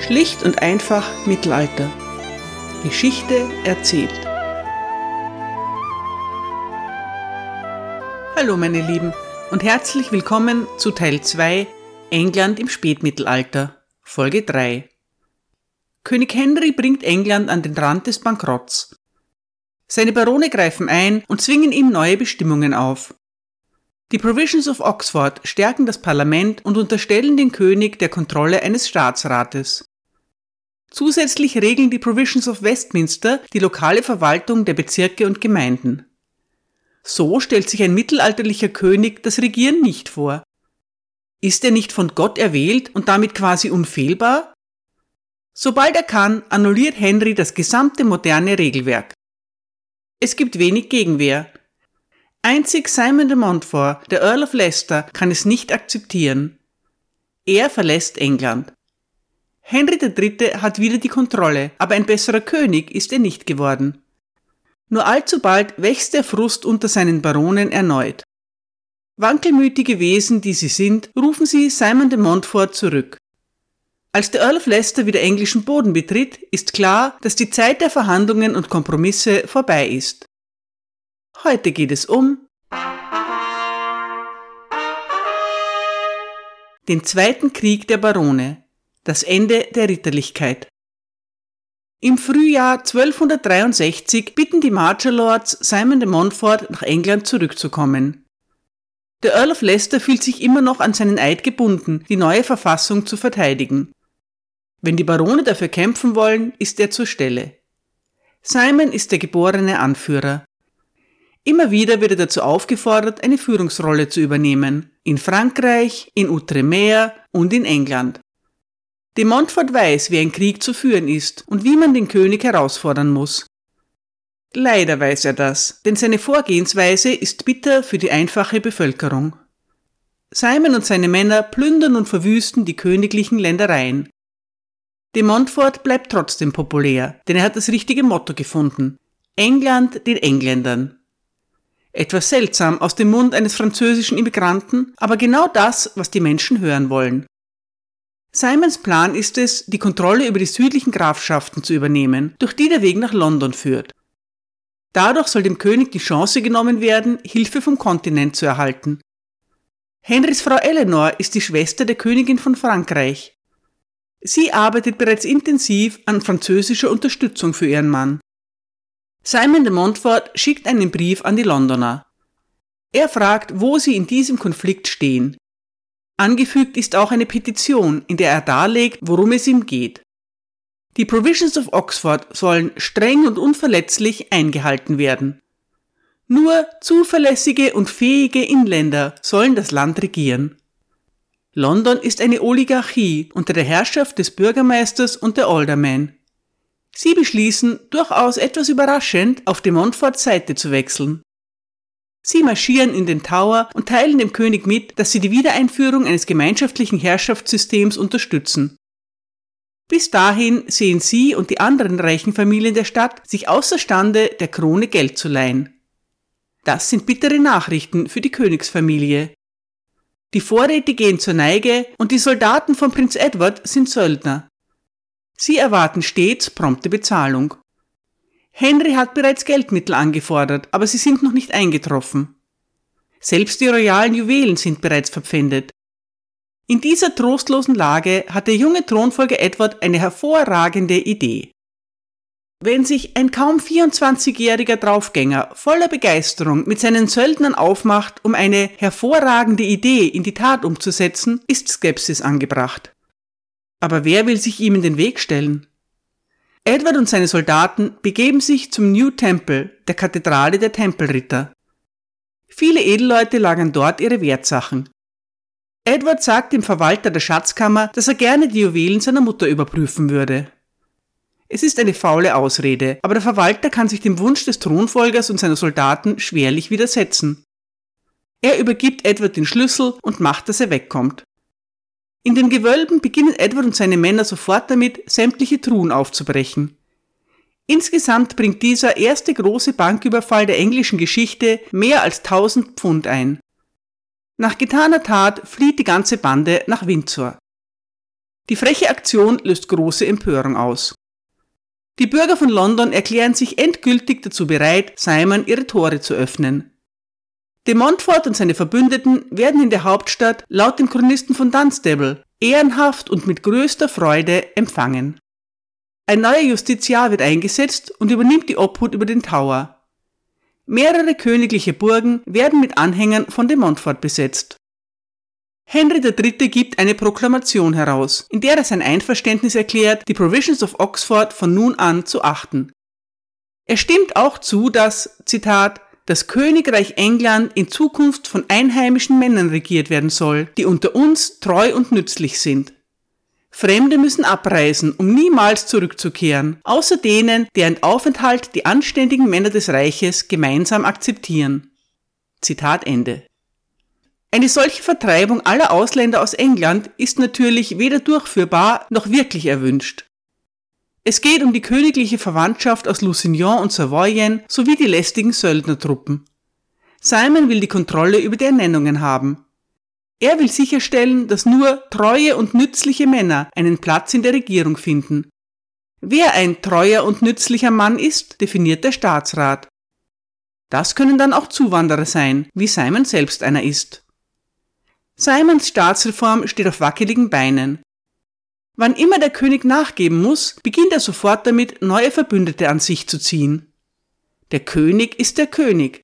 Schlicht und einfach Mittelalter. Geschichte erzählt. Hallo meine Lieben und herzlich willkommen zu Teil 2 England im Spätmittelalter, Folge 3. König Henry bringt England an den Rand des Bankrotts. Seine Barone greifen ein und zwingen ihm neue Bestimmungen auf. Die Provisions of Oxford stärken das Parlament und unterstellen den König der Kontrolle eines Staatsrates. Zusätzlich regeln die Provisions of Westminster die lokale Verwaltung der Bezirke und Gemeinden. So stellt sich ein mittelalterlicher König das Regieren nicht vor. Ist er nicht von Gott erwählt und damit quasi unfehlbar? Sobald er kann, annulliert Henry das gesamte moderne Regelwerk. Es gibt wenig Gegenwehr. Einzig Simon de Montfort, der Earl of Leicester, kann es nicht akzeptieren. Er verlässt England. Henry III. hat wieder die Kontrolle, aber ein besserer König ist er nicht geworden. Nur allzu bald wächst der Frust unter seinen Baronen erneut. Wankelmütige Wesen, die sie sind, rufen sie Simon de Montfort zurück. Als der Earl of Leicester wieder englischen Boden betritt, ist klar, dass die Zeit der Verhandlungen und Kompromisse vorbei ist. Heute geht es um den Zweiten Krieg der Barone, das Ende der Ritterlichkeit. Im Frühjahr 1263 bitten die Marcher Lords Simon de Montfort nach England zurückzukommen. Der Earl of Leicester fühlt sich immer noch an seinen Eid gebunden, die neue Verfassung zu verteidigen. Wenn die Barone dafür kämpfen wollen, ist er zur Stelle. Simon ist der geborene Anführer. Immer wieder wird er dazu aufgefordert, eine Führungsrolle zu übernehmen. In Frankreich, in Outremer und in England. De Montfort weiß, wie ein Krieg zu führen ist und wie man den König herausfordern muss. Leider weiß er das, denn seine Vorgehensweise ist bitter für die einfache Bevölkerung. Simon und seine Männer plündern und verwüsten die königlichen Ländereien. De Montfort bleibt trotzdem populär, denn er hat das richtige Motto gefunden. England den Engländern. Etwas seltsam aus dem Mund eines französischen Immigranten, aber genau das, was die Menschen hören wollen. Simons Plan ist es, die Kontrolle über die südlichen Grafschaften zu übernehmen, durch die der Weg nach London führt. Dadurch soll dem König die Chance genommen werden, Hilfe vom Kontinent zu erhalten. Henrys Frau Eleanor ist die Schwester der Königin von Frankreich. Sie arbeitet bereits intensiv an französischer Unterstützung für ihren Mann. Simon de Montfort schickt einen Brief an die Londoner. Er fragt, wo sie in diesem Konflikt stehen. Angefügt ist auch eine Petition, in der er darlegt, worum es ihm geht. Die Provisions of Oxford sollen streng und unverletzlich eingehalten werden. Nur zuverlässige und fähige Inländer sollen das Land regieren. London ist eine Oligarchie unter der Herrschaft des Bürgermeisters und der Aldermen. Sie beschließen, durchaus etwas überraschend, auf de Montforts Seite zu wechseln. Sie marschieren in den Tower und teilen dem König mit, dass sie die Wiedereinführung eines gemeinschaftlichen Herrschaftssystems unterstützen. Bis dahin sehen sie und die anderen reichen Familien der Stadt sich außerstande, der Krone Geld zu leihen. Das sind bittere Nachrichten für die Königsfamilie. Die Vorräte gehen zur Neige und die Soldaten von Prinz Edward sind Söldner. Sie erwarten stets prompte Bezahlung. Henry hat bereits Geldmittel angefordert, aber sie sind noch nicht eingetroffen. Selbst die royalen Juwelen sind bereits verpfändet. In dieser trostlosen Lage hat der junge Thronfolger Edward eine hervorragende Idee. Wenn sich ein kaum 24-jähriger Draufgänger voller Begeisterung mit seinen Söldnern aufmacht, um eine hervorragende Idee in die Tat umzusetzen, ist Skepsis angebracht. Aber wer will sich ihm in den Weg stellen? Edward und seine Soldaten begeben sich zum New Temple, der Kathedrale der Tempelritter. Viele Edelleute lagern dort ihre Wertsachen. Edward sagt dem Verwalter der Schatzkammer, dass er gerne die Juwelen seiner Mutter überprüfen würde. Es ist eine faule Ausrede, aber der Verwalter kann sich dem Wunsch des Thronfolgers und seiner Soldaten schwerlich widersetzen. Er übergibt Edward den Schlüssel und macht, dass er wegkommt. In den Gewölben beginnen Edward und seine Männer sofort damit, sämtliche Truhen aufzubrechen. Insgesamt bringt dieser erste große Banküberfall der englischen Geschichte mehr als 1000 Pfund ein. Nach getaner Tat flieht die ganze Bande nach Windsor. Die freche Aktion löst große Empörung aus. Die Bürger von London erklären sich endgültig dazu bereit, Simon ihre Tore zu öffnen. De Montfort und seine Verbündeten werden in der Hauptstadt laut dem Chronisten von Dunstable ehrenhaft und mit größter Freude empfangen. Ein neuer Justiziar wird eingesetzt und übernimmt die Obhut über den Tower. Mehrere königliche Burgen werden mit Anhängern von de Montfort besetzt. Henry III. gibt eine Proklamation heraus, in der er sein Einverständnis erklärt, die Provisions of Oxford von nun an zu achten. Er stimmt auch zu, dass, Zitat, das Königreich England in Zukunft von einheimischen Männern regiert werden soll, die unter uns treu und nützlich sind. Fremde müssen abreisen, um niemals zurückzukehren, außer denen, deren Aufenthalt die anständigen Männer des Reiches gemeinsam akzeptieren. Zitat Ende. Eine solche Vertreibung aller Ausländer aus England ist natürlich weder durchführbar noch wirklich erwünscht. Es geht um die königliche Verwandtschaft aus Lusignan und Savoyen sowie die lästigen Söldnertruppen. Simon will die Kontrolle über die Ernennungen haben. Er will sicherstellen, dass nur treue und nützliche Männer einen Platz in der Regierung finden. Wer ein treuer und nützlicher Mann ist, definiert der Staatsrat. Das können dann auch Zuwanderer sein, wie Simon selbst einer ist. Simons Staatsreform steht auf wackeligen Beinen. Wann immer der König nachgeben muss, beginnt er sofort damit, neue Verbündete an sich zu ziehen. Der König ist der König.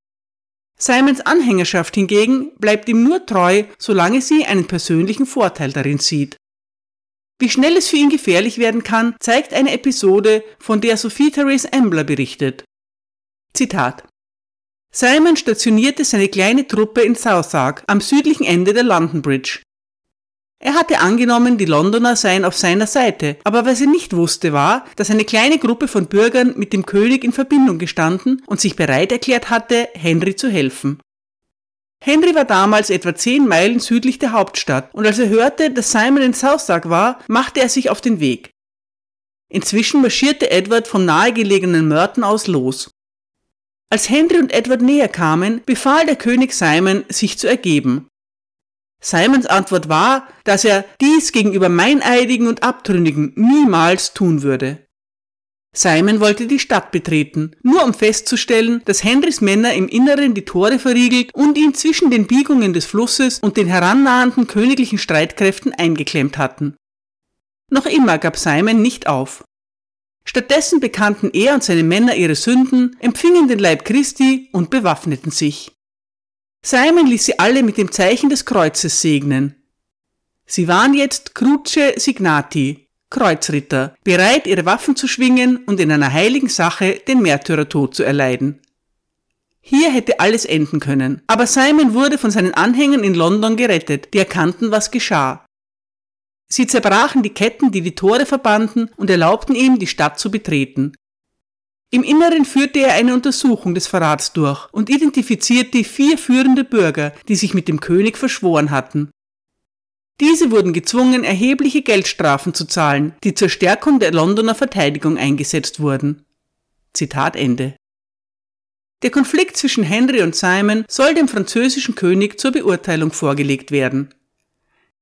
Simons Anhängerschaft hingegen bleibt ihm nur treu, solange sie einen persönlichen Vorteil darin sieht. Wie schnell es für ihn gefährlich werden kann, zeigt eine Episode, von der Sophie Therese Ambler berichtet. Zitat Simon stationierte seine kleine Truppe in Southwark am südlichen Ende der London Bridge. Er hatte angenommen, die Londoner seien auf seiner Seite, aber was er nicht wusste war, dass eine kleine Gruppe von Bürgern mit dem König in Verbindung gestanden und sich bereit erklärt hatte, Henry zu helfen. Henry war damals etwa zehn Meilen südlich der Hauptstadt und als er hörte, dass Simon in Southwark war, machte er sich auf den Weg. Inzwischen marschierte Edward vom nahegelegenen Merton aus los. Als Henry und Edward näher kamen, befahl der König Simon, sich zu ergeben. Simons Antwort war, dass er dies gegenüber Meineidigen und Abtrünnigen niemals tun würde. Simon wollte die Stadt betreten, nur um festzustellen, dass Henrys Männer im Inneren die Tore verriegelt und ihn zwischen den Biegungen des Flusses und den herannahenden königlichen Streitkräften eingeklemmt hatten. Noch immer gab Simon nicht auf. Stattdessen bekannten er und seine Männer ihre Sünden, empfingen den Leib Christi und bewaffneten sich. Simon ließ sie alle mit dem Zeichen des Kreuzes segnen. Sie waren jetzt Cruce Signati, Kreuzritter, bereit, ihre Waffen zu schwingen und in einer heiligen Sache den Märtyrertod zu erleiden. Hier hätte alles enden können, aber Simon wurde von seinen Anhängern in London gerettet, die erkannten, was geschah. Sie zerbrachen die Ketten, die die Tore verbanden, und erlaubten ihm, die Stadt zu betreten. Im Inneren führte er eine Untersuchung des Verrats durch und identifizierte vier führende Bürger, die sich mit dem König verschworen hatten. Diese wurden gezwungen, erhebliche Geldstrafen zu zahlen, die zur Stärkung der Londoner Verteidigung eingesetzt wurden. Zitat Ende. Der Konflikt zwischen Henry und Simon soll dem französischen König zur Beurteilung vorgelegt werden.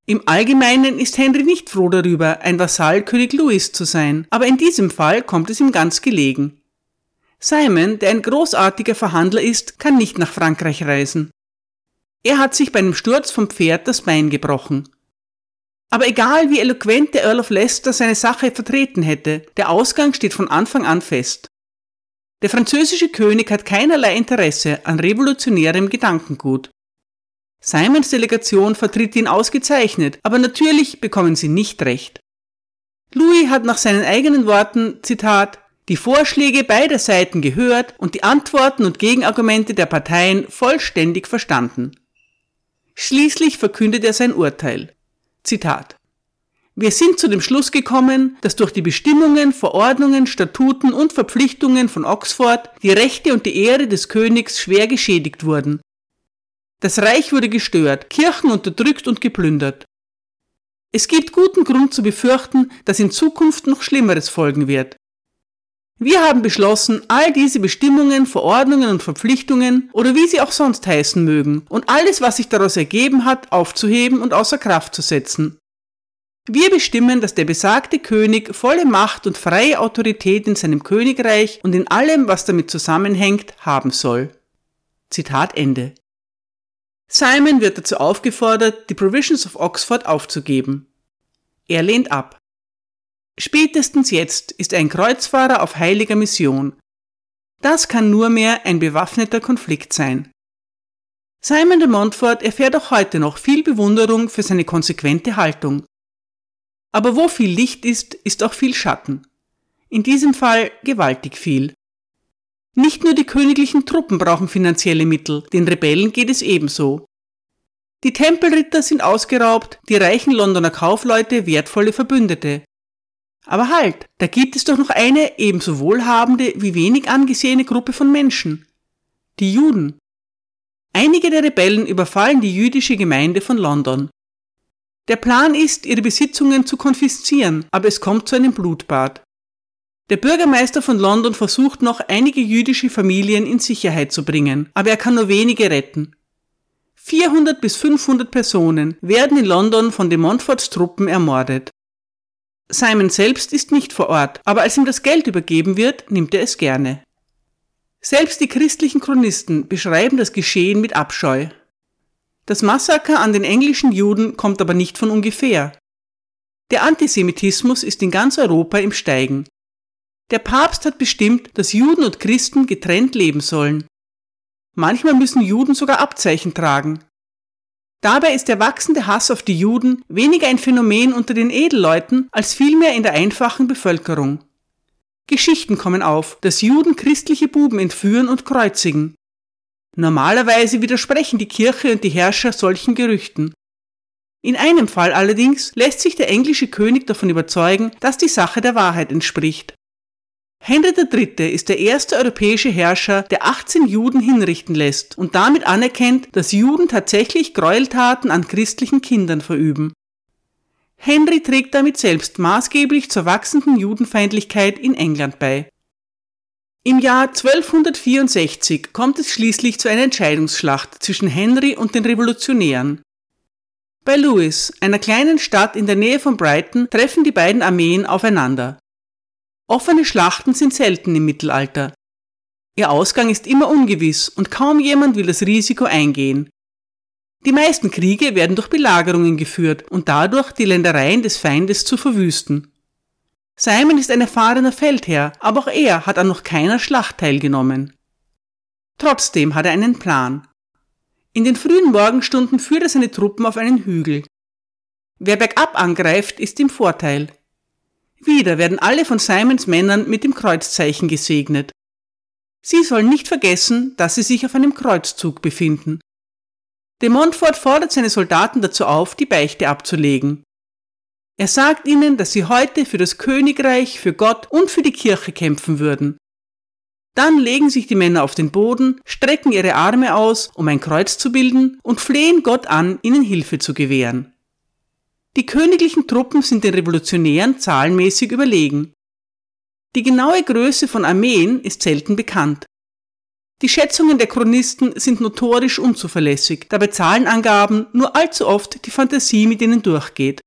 Im Allgemeinen ist Henry nicht froh darüber, ein Vasall König Louis zu sein, aber in diesem Fall kommt es ihm ganz gelegen. Simon, der ein großartiger Verhandler ist, kann nicht nach Frankreich reisen. Er hat sich bei einem Sturz vom Pferd das Bein gebrochen. Aber egal wie eloquent der Earl of Leicester seine Sache vertreten hätte, der Ausgang steht von Anfang an fest. Der französische König hat keinerlei Interesse an revolutionärem Gedankengut. Simons Delegation vertritt ihn ausgezeichnet, aber natürlich bekommen sie nicht recht. Louis hat nach seinen eigenen Worten, Zitat, die Vorschläge beider Seiten gehört und die Antworten und Gegenargumente der Parteien vollständig verstanden. Schließlich verkündet er sein Urteil. Zitat. Wir sind zu dem Schluss gekommen, dass durch die Bestimmungen, Verordnungen, Statuten und Verpflichtungen von Oxford die Rechte und die Ehre des Königs schwer geschädigt wurden. Das Reich wurde gestört, Kirchen unterdrückt und geplündert. Es gibt guten Grund zu befürchten, dass in Zukunft noch Schlimmeres folgen wird. Wir haben beschlossen, all diese Bestimmungen, Verordnungen und Verpflichtungen oder wie sie auch sonst heißen mögen und alles, was sich daraus ergeben hat, aufzuheben und außer Kraft zu setzen. Wir bestimmen, dass der besagte König volle Macht und freie Autorität in seinem Königreich und in allem, was damit zusammenhängt, haben soll. Zitat Ende. Simon wird dazu aufgefordert, die Provisions of Oxford aufzugeben. Er lehnt ab. Spätestens jetzt ist ein Kreuzfahrer auf heiliger Mission. Das kann nur mehr ein bewaffneter Konflikt sein. Simon de Montfort erfährt auch heute noch viel Bewunderung für seine konsequente Haltung. Aber wo viel Licht ist, ist auch viel Schatten. In diesem Fall gewaltig viel. Nicht nur die königlichen Truppen brauchen finanzielle Mittel, den Rebellen geht es ebenso. Die Tempelritter sind ausgeraubt, die reichen Londoner Kaufleute wertvolle Verbündete. Aber halt, da gibt es doch noch eine ebenso wohlhabende wie wenig angesehene Gruppe von Menschen. Die Juden. Einige der Rebellen überfallen die jüdische Gemeinde von London. Der Plan ist, ihre Besitzungen zu konfiszieren, aber es kommt zu einem Blutbad. Der Bürgermeister von London versucht noch, einige jüdische Familien in Sicherheit zu bringen, aber er kann nur wenige retten. 400 bis 500 Personen werden in London von den Montforts Truppen ermordet. Simon selbst ist nicht vor Ort, aber als ihm das Geld übergeben wird, nimmt er es gerne. Selbst die christlichen Chronisten beschreiben das Geschehen mit Abscheu. Das Massaker an den englischen Juden kommt aber nicht von ungefähr. Der Antisemitismus ist in ganz Europa im Steigen. Der Papst hat bestimmt, dass Juden und Christen getrennt leben sollen. Manchmal müssen Juden sogar Abzeichen tragen. Dabei ist der wachsende Hass auf die Juden weniger ein Phänomen unter den Edelleuten als vielmehr in der einfachen Bevölkerung. Geschichten kommen auf, dass Juden christliche Buben entführen und kreuzigen. Normalerweise widersprechen die Kirche und die Herrscher solchen Gerüchten. In einem Fall allerdings lässt sich der englische König davon überzeugen, dass die Sache der Wahrheit entspricht. Henry III. ist der erste europäische Herrscher, der 18 Juden hinrichten lässt und damit anerkennt, dass Juden tatsächlich Gräueltaten an christlichen Kindern verüben. Henry trägt damit selbst maßgeblich zur wachsenden Judenfeindlichkeit in England bei. Im Jahr 1264 kommt es schließlich zu einer Entscheidungsschlacht zwischen Henry und den Revolutionären. Bei Lewis, einer kleinen Stadt in der Nähe von Brighton, treffen die beiden Armeen aufeinander. Offene Schlachten sind selten im Mittelalter. Ihr Ausgang ist immer ungewiss und kaum jemand will das Risiko eingehen. Die meisten Kriege werden durch Belagerungen geführt und dadurch die Ländereien des Feindes zu verwüsten. Simon ist ein erfahrener Feldherr, aber auch er hat an noch keiner Schlacht teilgenommen. Trotzdem hat er einen Plan. In den frühen Morgenstunden führt er seine Truppen auf einen Hügel. Wer bergab angreift, ist im Vorteil. Wieder werden alle von Simons Männern mit dem Kreuzzeichen gesegnet. Sie sollen nicht vergessen, dass sie sich auf einem Kreuzzug befinden. De Montfort fordert seine Soldaten dazu auf, die Beichte abzulegen. Er sagt ihnen, dass sie heute für das Königreich, für Gott und für die Kirche kämpfen würden. Dann legen sich die Männer auf den Boden, strecken ihre Arme aus, um ein Kreuz zu bilden, und flehen Gott an, ihnen Hilfe zu gewähren. Die königlichen Truppen sind den Revolutionären zahlenmäßig überlegen. Die genaue Größe von Armeen ist selten bekannt. Die Schätzungen der Chronisten sind notorisch unzuverlässig, da bei Zahlenangaben nur allzu oft die Fantasie mit ihnen durchgeht.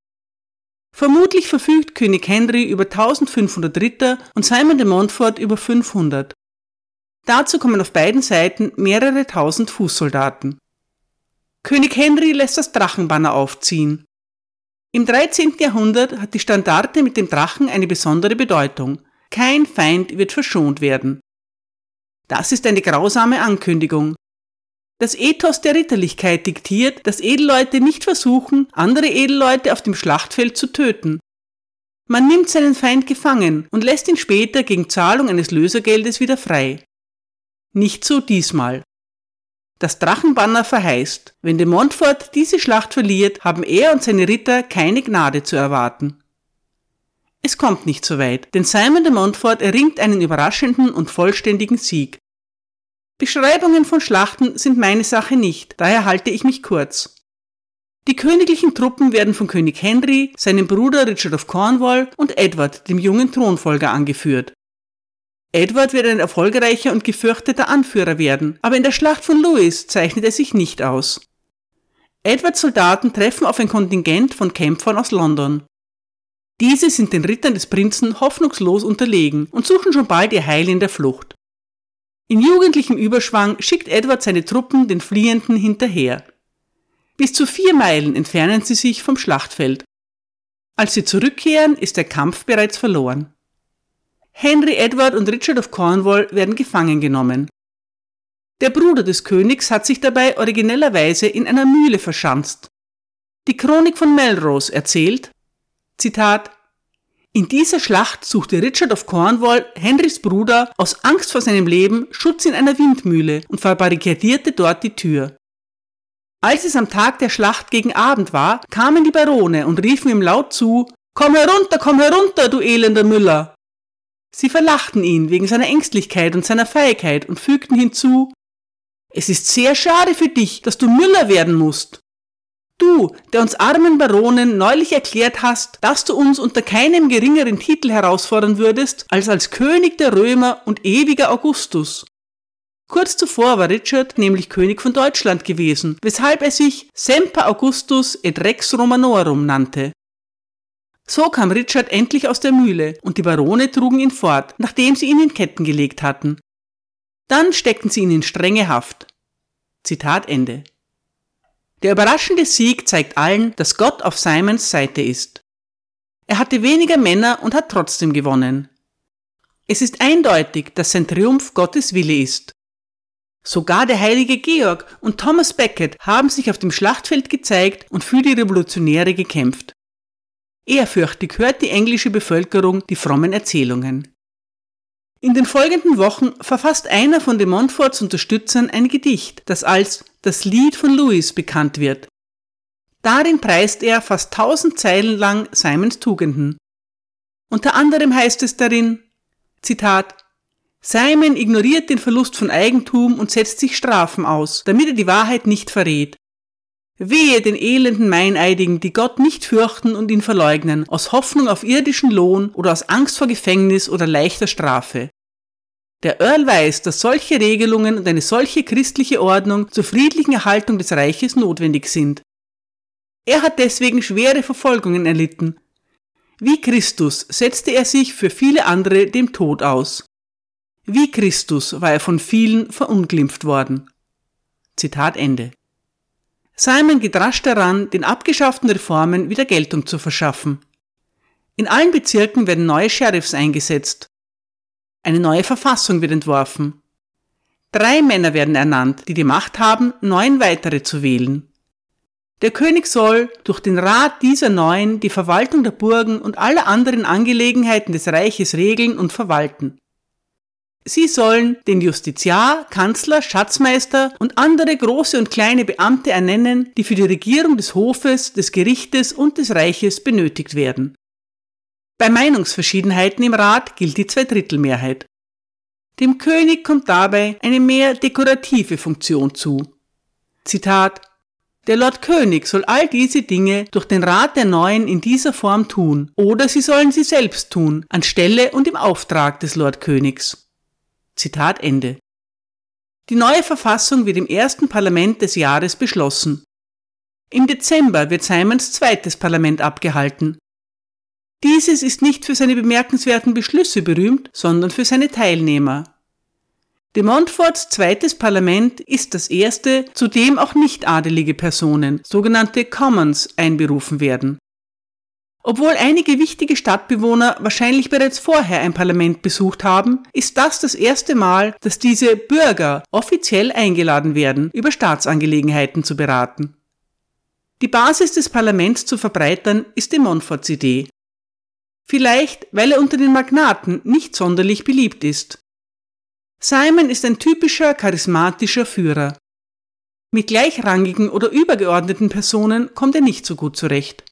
Vermutlich verfügt König Henry über 1500 Ritter und Simon de Montfort über 500. Dazu kommen auf beiden Seiten mehrere tausend Fußsoldaten. König Henry lässt das Drachenbanner aufziehen. Im 13. Jahrhundert hat die Standarte mit dem Drachen eine besondere Bedeutung. Kein Feind wird verschont werden. Das ist eine grausame Ankündigung. Das Ethos der Ritterlichkeit diktiert, dass Edelleute nicht versuchen, andere Edelleute auf dem Schlachtfeld zu töten. Man nimmt seinen Feind gefangen und lässt ihn später gegen Zahlung eines Lösergeldes wieder frei. Nicht so diesmal. Das Drachenbanner verheißt, wenn de Montfort diese Schlacht verliert, haben er und seine Ritter keine Gnade zu erwarten. Es kommt nicht so weit, denn Simon de Montfort erringt einen überraschenden und vollständigen Sieg. Beschreibungen von Schlachten sind meine Sache nicht, daher halte ich mich kurz. Die königlichen Truppen werden von König Henry, seinem Bruder Richard of Cornwall und Edward, dem jungen Thronfolger, angeführt. Edward wird ein erfolgreicher und gefürchteter Anführer werden, aber in der Schlacht von Lewis zeichnet er sich nicht aus. Edwards Soldaten treffen auf ein Kontingent von Kämpfern aus London. Diese sind den Rittern des Prinzen hoffnungslos unterlegen und suchen schon bald ihr Heil in der Flucht. In jugendlichem Überschwang schickt Edward seine Truppen den Fliehenden hinterher. Bis zu vier Meilen entfernen sie sich vom Schlachtfeld. Als sie zurückkehren, ist der Kampf bereits verloren. Henry Edward und Richard of Cornwall werden gefangen genommen. Der Bruder des Königs hat sich dabei originellerweise in einer Mühle verschanzt. Die Chronik von Melrose erzählt, Zitat, in dieser Schlacht suchte Richard of Cornwall, Henrys Bruder, aus Angst vor seinem Leben Schutz in einer Windmühle und verbarrikadierte dort die Tür. Als es am Tag der Schlacht gegen Abend war, kamen die Barone und riefen ihm laut zu, Komm herunter, komm herunter, du elender Müller! Sie verlachten ihn wegen seiner Ängstlichkeit und seiner Feigheit und fügten hinzu, Es ist sehr schade für dich, dass du Müller werden musst. Du, der uns armen Baronen neulich erklärt hast, dass du uns unter keinem geringeren Titel herausfordern würdest als als König der Römer und ewiger Augustus. Kurz zuvor war Richard nämlich König von Deutschland gewesen, weshalb er sich Semper Augustus et Rex Romanorum nannte. So kam Richard endlich aus der Mühle und die Barone trugen ihn fort, nachdem sie ihn in Ketten gelegt hatten. Dann steckten sie ihn in strenge Haft. Zitat Ende. Der überraschende Sieg zeigt allen, dass Gott auf Simons Seite ist. Er hatte weniger Männer und hat trotzdem gewonnen. Es ist eindeutig, dass sein Triumph Gottes Wille ist. Sogar der heilige Georg und Thomas Becket haben sich auf dem Schlachtfeld gezeigt und für die Revolutionäre gekämpft. Ehrfürchtig hört die englische Bevölkerung die frommen Erzählungen. In den folgenden Wochen verfasst einer von de Montforts Unterstützern ein Gedicht, das als das Lied von Louis bekannt wird. Darin preist er fast tausend Zeilen lang Simons Tugenden. Unter anderem heißt es darin, Zitat, Simon ignoriert den Verlust von Eigentum und setzt sich Strafen aus, damit er die Wahrheit nicht verrät. Wehe den elenden Meineidigen, die Gott nicht fürchten und ihn verleugnen, aus Hoffnung auf irdischen Lohn oder aus Angst vor Gefängnis oder leichter Strafe. Der Earl weiß, dass solche Regelungen und eine solche christliche Ordnung zur friedlichen Erhaltung des Reiches notwendig sind. Er hat deswegen schwere Verfolgungen erlitten. Wie Christus setzte er sich für viele andere dem Tod aus. Wie Christus war er von vielen verunglimpft worden. Zitat Ende. Simon geht rasch daran, den abgeschafften Reformen wieder Geltung zu verschaffen. In allen Bezirken werden neue Sheriffs eingesetzt. Eine neue Verfassung wird entworfen. Drei Männer werden ernannt, die die Macht haben, neun weitere zu wählen. Der König soll durch den Rat dieser neuen die Verwaltung der Burgen und aller anderen Angelegenheiten des Reiches regeln und verwalten. Sie sollen den Justiziar, Kanzler, Schatzmeister und andere große und kleine Beamte ernennen, die für die Regierung des Hofes, des Gerichtes und des Reiches benötigt werden. Bei Meinungsverschiedenheiten im Rat gilt die Zweidrittelmehrheit. Dem König kommt dabei eine mehr dekorative Funktion zu. Zitat Der Lord König soll all diese Dinge durch den Rat der Neuen in dieser Form tun, oder sie sollen sie selbst tun, anstelle und im Auftrag des Lord Königs. Zitat Ende. Die neue Verfassung wird im ersten Parlament des Jahres beschlossen. Im Dezember wird Simons zweites Parlament abgehalten. Dieses ist nicht für seine bemerkenswerten Beschlüsse berühmt, sondern für seine Teilnehmer. De Montforts zweites Parlament ist das erste, zu dem auch nicht adelige Personen, sogenannte Commons, einberufen werden. Obwohl einige wichtige Stadtbewohner wahrscheinlich bereits vorher ein Parlament besucht haben, ist das das erste Mal, dass diese Bürger offiziell eingeladen werden, über Staatsangelegenheiten zu beraten. Die Basis des Parlaments zu verbreitern ist die Montforts Idee. Vielleicht, weil er unter den Magnaten nicht sonderlich beliebt ist. Simon ist ein typischer charismatischer Führer. Mit gleichrangigen oder übergeordneten Personen kommt er nicht so gut zurecht.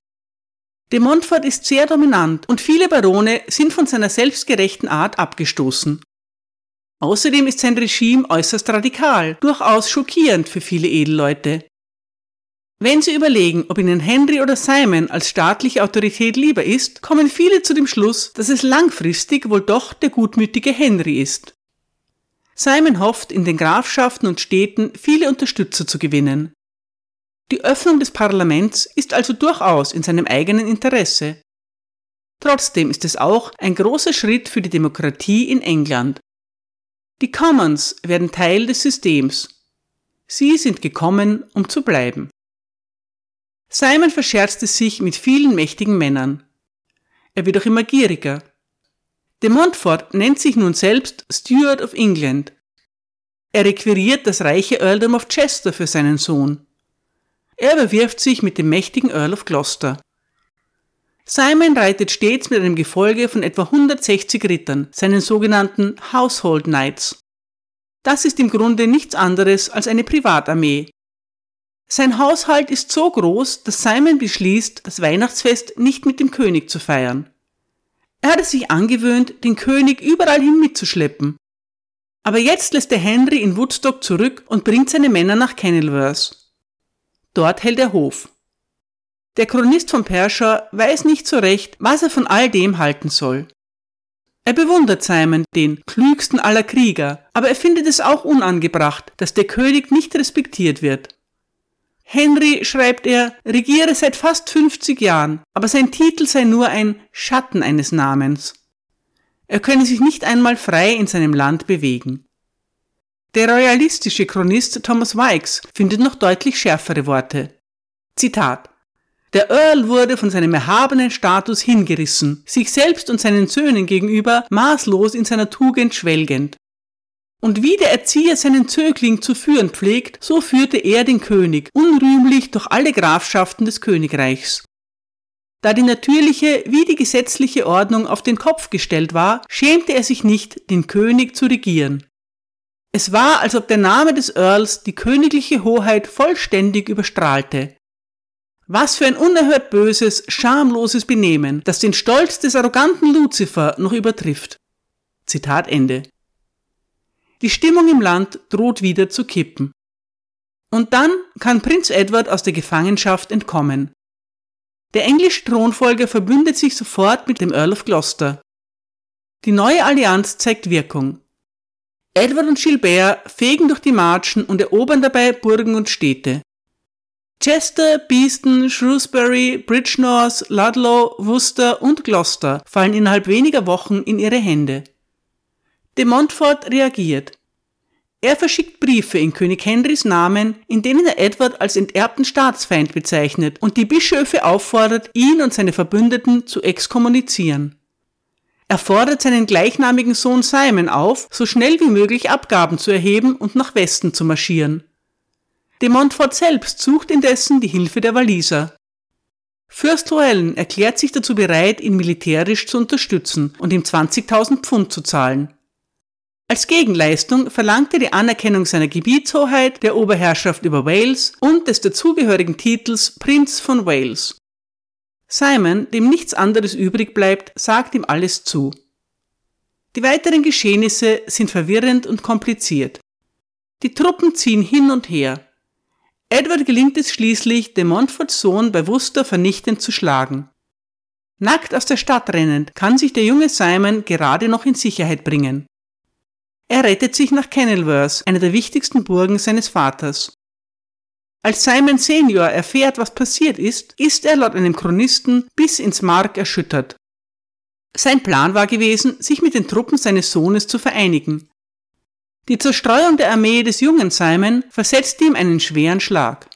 De Montfort ist sehr dominant und viele Barone sind von seiner selbstgerechten Art abgestoßen. Außerdem ist sein Regime äußerst radikal, durchaus schockierend für viele Edelleute. Wenn Sie überlegen, ob Ihnen Henry oder Simon als staatliche Autorität lieber ist, kommen viele zu dem Schluss, dass es langfristig wohl doch der gutmütige Henry ist. Simon hofft, in den Grafschaften und Städten viele Unterstützer zu gewinnen. Die Öffnung des Parlaments ist also durchaus in seinem eigenen Interesse. Trotzdem ist es auch ein großer Schritt für die Demokratie in England. Die Commons werden Teil des Systems. Sie sind gekommen, um zu bleiben. Simon verscherzte sich mit vielen mächtigen Männern. Er wird auch immer gieriger. De Montfort nennt sich nun selbst Steward of England. Er requiriert das reiche Earldom of Chester für seinen Sohn. Er überwirft sich mit dem mächtigen Earl of Gloucester. Simon reitet stets mit einem Gefolge von etwa 160 Rittern, seinen sogenannten Household Knights. Das ist im Grunde nichts anderes als eine Privatarmee. Sein Haushalt ist so groß, dass Simon beschließt, das Weihnachtsfest nicht mit dem König zu feiern. Er hatte sich angewöhnt, den König überall hin mitzuschleppen. Aber jetzt lässt er Henry in Woodstock zurück und bringt seine Männer nach Kenilworth. Dort hält er Hof. Der Chronist von Perscher weiß nicht so recht, was er von all dem halten soll. Er bewundert Simon, den klügsten aller Krieger, aber er findet es auch unangebracht, dass der König nicht respektiert wird. Henry, schreibt er, regiere seit fast 50 Jahren, aber sein Titel sei nur ein Schatten eines Namens. Er könne sich nicht einmal frei in seinem Land bewegen. Der royalistische Chronist Thomas Wykes findet noch deutlich schärfere Worte. Zitat der Earl wurde von seinem erhabenen Status hingerissen, sich selbst und seinen Söhnen gegenüber maßlos in seiner Tugend schwelgend. Und wie der Erzieher seinen Zögling zu führen pflegt, so führte er den König unrühmlich durch alle Grafschaften des Königreichs. Da die natürliche wie die gesetzliche Ordnung auf den Kopf gestellt war, schämte er sich nicht, den König zu regieren. Es war, als ob der Name des Earls die königliche Hoheit vollständig überstrahlte. Was für ein unerhört böses, schamloses Benehmen, das den Stolz des arroganten Luzifer noch übertrifft. Zitat Ende. Die Stimmung im Land droht wieder zu kippen. Und dann kann Prinz Edward aus der Gefangenschaft entkommen. Der englische Thronfolger verbündet sich sofort mit dem Earl of Gloucester. Die neue Allianz zeigt Wirkung. Edward und Gilbert fegen durch die Marschen und erobern dabei Burgen und Städte. Chester, Beeston, Shrewsbury, Bridgenorth, Ludlow, Worcester und Gloucester fallen innerhalb weniger Wochen in ihre Hände. De Montfort reagiert. Er verschickt Briefe in König Henrys Namen, in denen er Edward als enterbten Staatsfeind bezeichnet und die Bischöfe auffordert, ihn und seine Verbündeten zu exkommunizieren. Er fordert seinen gleichnamigen Sohn Simon auf, so schnell wie möglich Abgaben zu erheben und nach Westen zu marschieren. De Montfort selbst sucht indessen die Hilfe der Waliser. Fürst Roellen erklärt sich dazu bereit, ihn militärisch zu unterstützen und ihm 20.000 Pfund zu zahlen. Als Gegenleistung verlangt er die Anerkennung seiner Gebietshoheit, der Oberherrschaft über Wales und des dazugehörigen Titels Prinz von Wales. Simon, dem nichts anderes übrig bleibt, sagt ihm alles zu. Die weiteren Geschehnisse sind verwirrend und kompliziert. Die Truppen ziehen hin und her. Edward gelingt es schließlich, de Montforts Sohn bei Worcester vernichtend zu schlagen. Nackt aus der Stadt rennend kann sich der junge Simon gerade noch in Sicherheit bringen. Er rettet sich nach Kenilworth, einer der wichtigsten Burgen seines Vaters. Als Simon Senior erfährt, was passiert ist, ist er laut einem Chronisten bis ins Mark erschüttert. Sein Plan war gewesen, sich mit den Truppen seines Sohnes zu vereinigen. Die Zerstreuung der Armee des jungen Simon versetzt ihm einen schweren Schlag.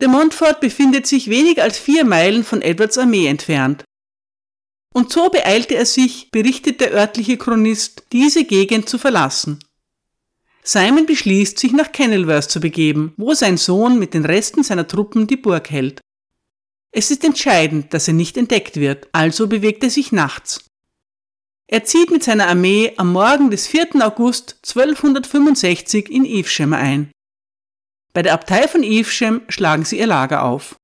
De Montfort befindet sich weniger als vier Meilen von Edwards Armee entfernt. Und so beeilte er sich, berichtet der örtliche Chronist, diese Gegend zu verlassen. Simon beschließt, sich nach Kenilworth zu begeben, wo sein Sohn mit den Resten seiner Truppen die Burg hält. Es ist entscheidend, dass er nicht entdeckt wird, also bewegt er sich nachts. Er zieht mit seiner Armee am Morgen des 4. August 1265 in Evesham ein. Bei der Abtei von Evesham schlagen sie ihr Lager auf.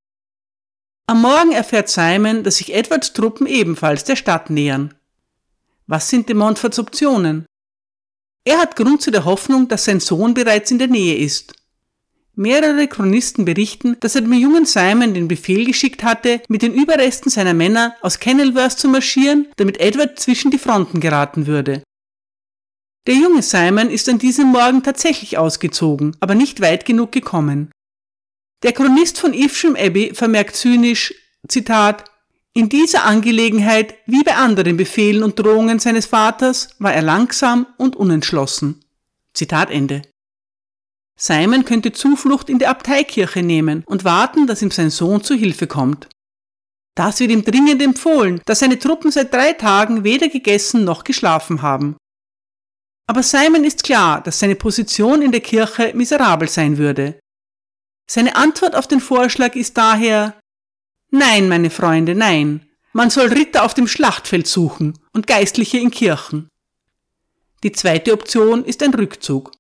Am Morgen erfährt Simon, dass sich Edwards Truppen ebenfalls der Stadt nähern. Was sind de Montforts Optionen? Er hat Grund zu der Hoffnung, dass sein Sohn bereits in der Nähe ist. Mehrere Chronisten berichten, dass er dem jungen Simon den Befehl geschickt hatte, mit den Überresten seiner Männer aus Kenilworth zu marschieren, damit Edward zwischen die Fronten geraten würde. Der junge Simon ist an diesem Morgen tatsächlich ausgezogen, aber nicht weit genug gekommen. Der Chronist von Evesham Abbey vermerkt zynisch, Zitat, In dieser Angelegenheit, wie bei anderen Befehlen und Drohungen seines Vaters, war er langsam und unentschlossen. Zitat Ende. Simon könnte Zuflucht in der Abteikirche nehmen und warten, dass ihm sein Sohn zu Hilfe kommt. Das wird ihm dringend empfohlen, da seine Truppen seit drei Tagen weder gegessen noch geschlafen haben. Aber Simon ist klar, dass seine Position in der Kirche miserabel sein würde. Seine Antwort auf den Vorschlag ist daher Nein, meine Freunde, nein. Man soll Ritter auf dem Schlachtfeld suchen und Geistliche in Kirchen. Die zweite Option ist ein Rückzug.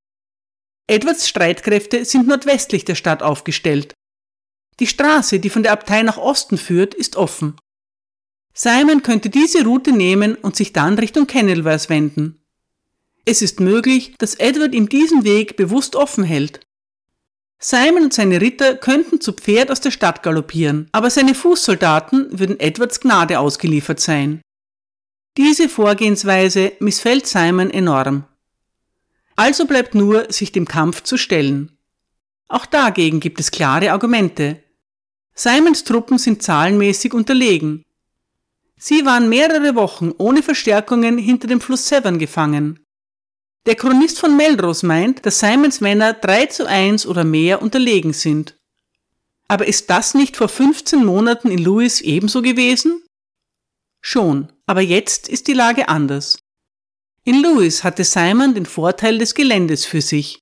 Edwards Streitkräfte sind nordwestlich der Stadt aufgestellt. Die Straße, die von der Abtei nach Osten führt, ist offen. Simon könnte diese Route nehmen und sich dann Richtung Kenilworth wenden. Es ist möglich, dass Edward ihm diesen Weg bewusst offen hält. Simon und seine Ritter könnten zu Pferd aus der Stadt galoppieren, aber seine Fußsoldaten würden Edwards Gnade ausgeliefert sein. Diese Vorgehensweise missfällt Simon enorm. Also bleibt nur, sich dem Kampf zu stellen. Auch dagegen gibt es klare Argumente. Simons Truppen sind zahlenmäßig unterlegen. Sie waren mehrere Wochen ohne Verstärkungen hinter dem Fluss Severn gefangen. Der Chronist von Melrose meint, dass Simons Männer 3 zu 1 oder mehr unterlegen sind. Aber ist das nicht vor 15 Monaten in Lewis ebenso gewesen? Schon, aber jetzt ist die Lage anders. In Lewis hatte Simon den Vorteil des Geländes für sich.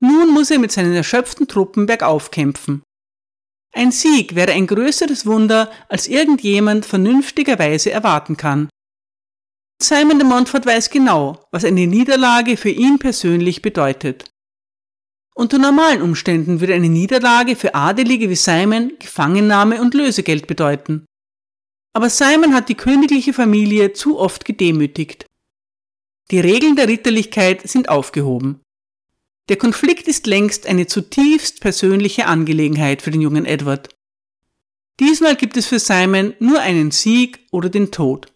Nun muss er mit seinen erschöpften Truppen bergauf kämpfen. Ein Sieg wäre ein größeres Wunder, als irgendjemand vernünftigerweise erwarten kann. Simon de Montfort weiß genau, was eine Niederlage für ihn persönlich bedeutet. Unter normalen Umständen würde eine Niederlage für Adelige wie Simon Gefangennahme und Lösegeld bedeuten. Aber Simon hat die königliche Familie zu oft gedemütigt. Die Regeln der Ritterlichkeit sind aufgehoben. Der Konflikt ist längst eine zutiefst persönliche Angelegenheit für den jungen Edward. Diesmal gibt es für Simon nur einen Sieg oder den Tod.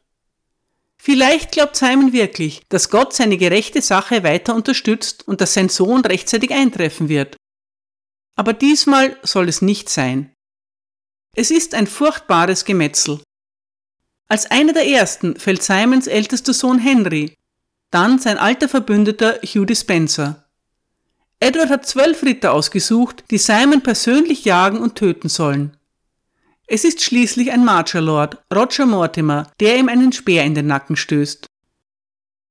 Vielleicht glaubt Simon wirklich, dass Gott seine gerechte Sache weiter unterstützt und dass sein Sohn rechtzeitig eintreffen wird. Aber diesmal soll es nicht sein. Es ist ein furchtbares Gemetzel. Als einer der ersten fällt Simons ältester Sohn Henry, dann sein alter Verbündeter Hugh Spencer. Edward hat zwölf Ritter ausgesucht, die Simon persönlich jagen und töten sollen. Es ist schließlich ein Marcher-Lord, Roger Mortimer, der ihm einen Speer in den Nacken stößt.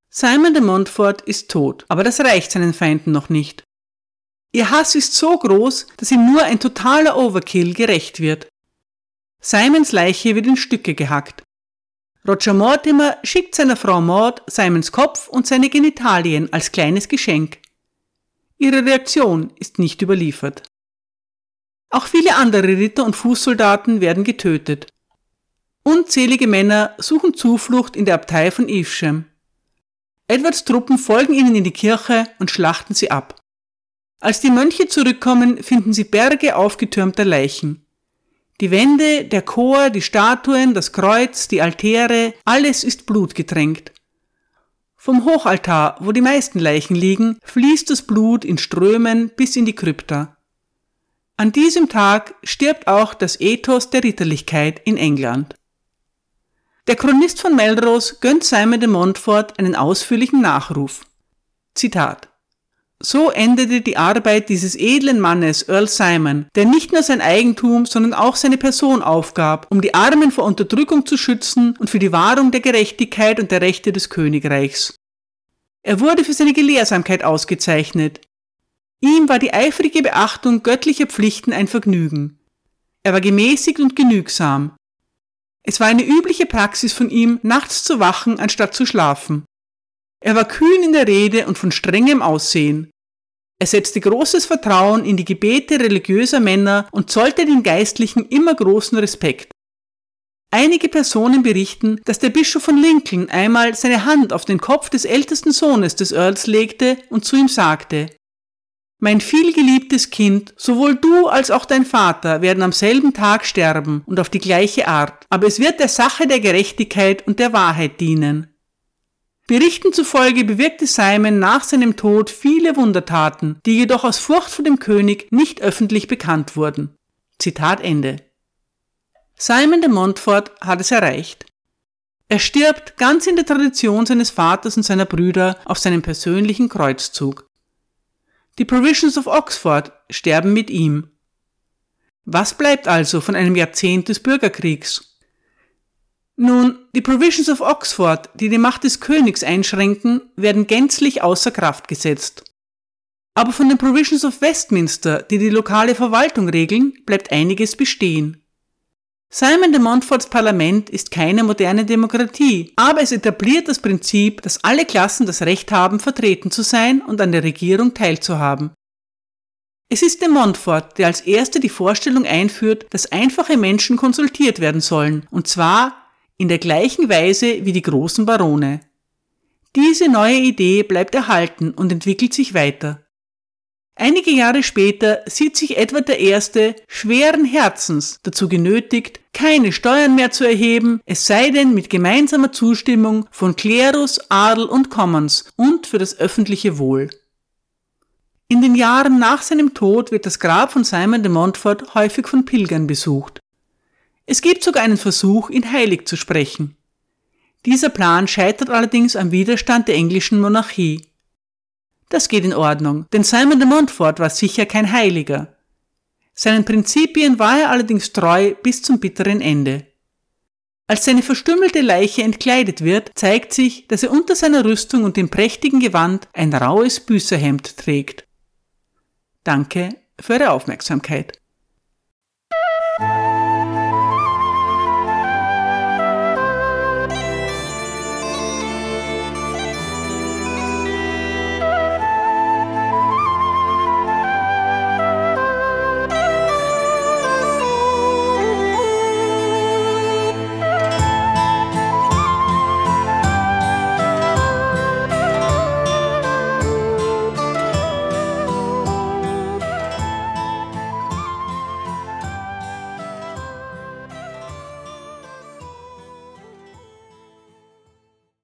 Simon de Montfort ist tot, aber das reicht seinen Feinden noch nicht. Ihr Hass ist so groß, dass ihm nur ein totaler Overkill gerecht wird. Simons Leiche wird in Stücke gehackt. Roger Mortimer schickt seiner Frau Maud Simons Kopf und seine Genitalien als kleines Geschenk. Ihre Reaktion ist nicht überliefert. Auch viele andere Ritter und Fußsoldaten werden getötet. Unzählige Männer suchen Zuflucht in der Abtei von Evesham. Edwards Truppen folgen ihnen in die Kirche und schlachten sie ab. Als die Mönche zurückkommen, finden sie Berge aufgetürmter Leichen. Die Wände, der Chor, die Statuen, das Kreuz, die Altäre, alles ist blutgetränkt. Vom Hochaltar, wo die meisten Leichen liegen, fließt das Blut in Strömen bis in die Krypta. An diesem Tag stirbt auch das Ethos der Ritterlichkeit in England. Der Chronist von Melrose gönnt Simon de Montfort einen ausführlichen Nachruf. Zitat so endete die Arbeit dieses edlen Mannes, Earl Simon, der nicht nur sein Eigentum, sondern auch seine Person aufgab, um die Armen vor Unterdrückung zu schützen und für die Wahrung der Gerechtigkeit und der Rechte des Königreichs. Er wurde für seine Gelehrsamkeit ausgezeichnet, Ihm war die eifrige Beachtung göttlicher Pflichten ein Vergnügen. Er war gemäßigt und genügsam. Es war eine übliche Praxis von ihm, nachts zu wachen, anstatt zu schlafen. Er war kühn in der Rede und von strengem Aussehen. Er setzte großes Vertrauen in die Gebete religiöser Männer und zollte den Geistlichen immer großen Respekt. Einige Personen berichten, dass der Bischof von Lincoln einmal seine Hand auf den Kopf des ältesten Sohnes des Earls legte und zu ihm sagte, mein vielgeliebtes Kind, sowohl du als auch dein Vater werden am selben Tag sterben und auf die gleiche Art, aber es wird der Sache der Gerechtigkeit und der Wahrheit dienen. Berichten zufolge bewirkte Simon nach seinem Tod viele Wundertaten, die jedoch aus Furcht vor dem König nicht öffentlich bekannt wurden. Zitat Ende. Simon de Montfort hat es erreicht. Er stirbt ganz in der Tradition seines Vaters und seiner Brüder auf seinem persönlichen Kreuzzug. Die Provisions of Oxford sterben mit ihm. Was bleibt also von einem Jahrzehnt des Bürgerkriegs? Nun, die Provisions of Oxford, die die Macht des Königs einschränken, werden gänzlich außer Kraft gesetzt. Aber von den Provisions of Westminster, die die lokale Verwaltung regeln, bleibt einiges bestehen. Simon de Montforts Parlament ist keine moderne Demokratie, aber es etabliert das Prinzip, dass alle Klassen das Recht haben, vertreten zu sein und an der Regierung teilzuhaben. Es ist de Montfort, der als erster die Vorstellung einführt, dass einfache Menschen konsultiert werden sollen, und zwar in der gleichen Weise wie die großen Barone. Diese neue Idee bleibt erhalten und entwickelt sich weiter. Einige Jahre später sieht sich Edward I. schweren Herzens dazu genötigt, keine Steuern mehr zu erheben, es sei denn mit gemeinsamer Zustimmung von Klerus, Adel und Commons und für das öffentliche Wohl. In den Jahren nach seinem Tod wird das Grab von Simon de Montfort häufig von Pilgern besucht. Es gibt sogar einen Versuch, ihn heilig zu sprechen. Dieser Plan scheitert allerdings am Widerstand der englischen Monarchie. Das geht in Ordnung, denn Simon de Montfort war sicher kein Heiliger. Seinen Prinzipien war er allerdings treu bis zum bitteren Ende. Als seine verstümmelte Leiche entkleidet wird, zeigt sich, dass er unter seiner Rüstung und dem prächtigen Gewand ein raues Büßerhemd trägt. Danke für Ihre Aufmerksamkeit.